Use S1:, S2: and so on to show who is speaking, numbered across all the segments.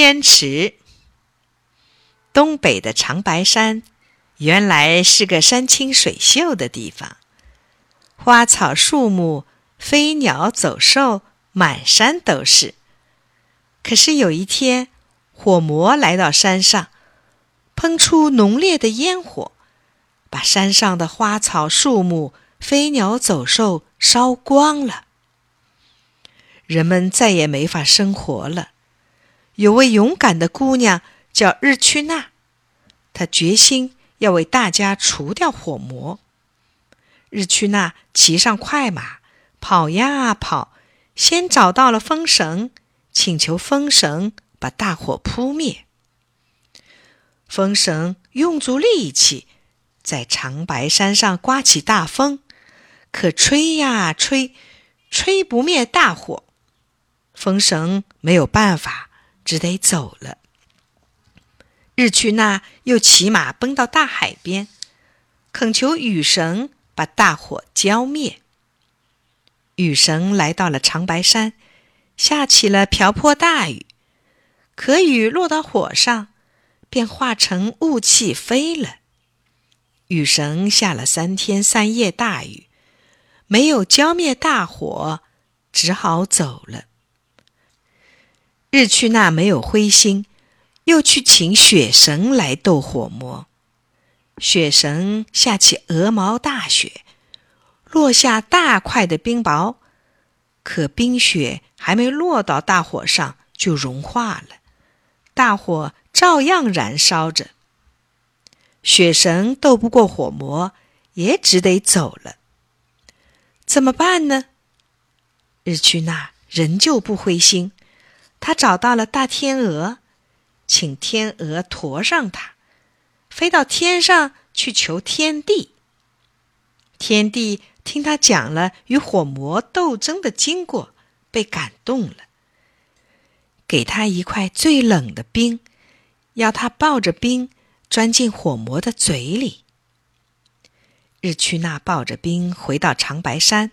S1: 天池，东北的长白山，原来是个山清水秀的地方，花草树木、飞鸟走兽满山都是。可是有一天，火魔来到山上，喷出浓烈的烟火，把山上的花草树木、飞鸟走兽烧光了。人们再也没法生活了。有位勇敢的姑娘叫日曲娜，她决心要为大家除掉火魔。日曲娜骑上快马，跑呀跑，先找到了风绳，请求风绳把大火扑灭。风绳用足力气，在长白山上刮起大风，可吹呀吹，吹不灭大火。风绳没有办法，只得走了。日去那又骑马奔到大海边，恳求雨神把大火浇灭。雨神来到了长白山，下起了瓢泼大雨，可雨落到火上，便化成雾气飞了。雨神下了三天三夜大雨，没有浇灭大火，只好走了。日去那没有灰心，又去请雪神来斗火魔。雪神下起鹅毛大雪，落下大块的冰雹，可冰雪还没落到大火上就融化了，大火照样燃烧着。雪神斗不过火魔，也只得走了。怎么办呢？日去那仍旧不灰心。他找到了大天鹅，请天鹅驮上他，飞到天上去求天帝。天帝听他讲了与火魔斗争的经过，被感动了，给他一块最冷的冰，要他抱着冰钻进火魔的嘴里。日去那抱着冰回到长白山，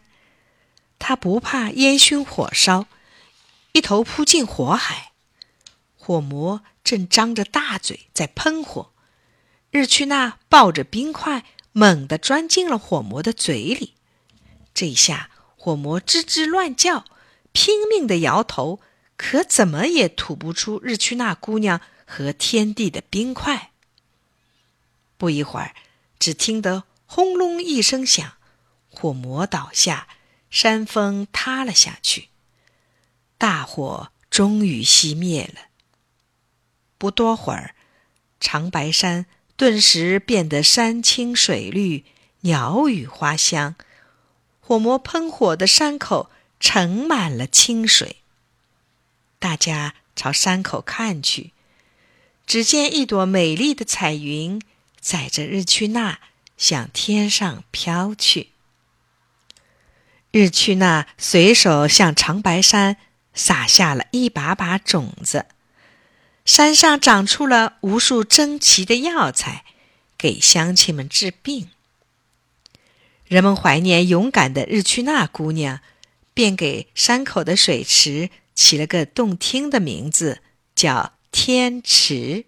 S1: 他不怕烟熏火烧。一头扑进火海，火魔正张着大嘴在喷火。日去那抱着冰块，猛地钻进了火魔的嘴里。这下火魔吱吱乱叫，拼命的摇头，可怎么也吐不出日去那姑娘和天地的冰块。不一会儿，只听得轰隆一声响，火魔倒下，山峰塌了下去。大火终于熄灭了。不多会儿，长白山顿时变得山清水绿，鸟语花香。火魔喷火的山口盛满了清水。大家朝山口看去，只见一朵美丽的彩云载着日去那向天上飘去。日去那随手向长白山。撒下了一把把种子，山上长出了无数珍奇的药材，给乡亲们治病。人们怀念勇敢的日去那姑娘，便给山口的水池起了个动听的名字，叫天池。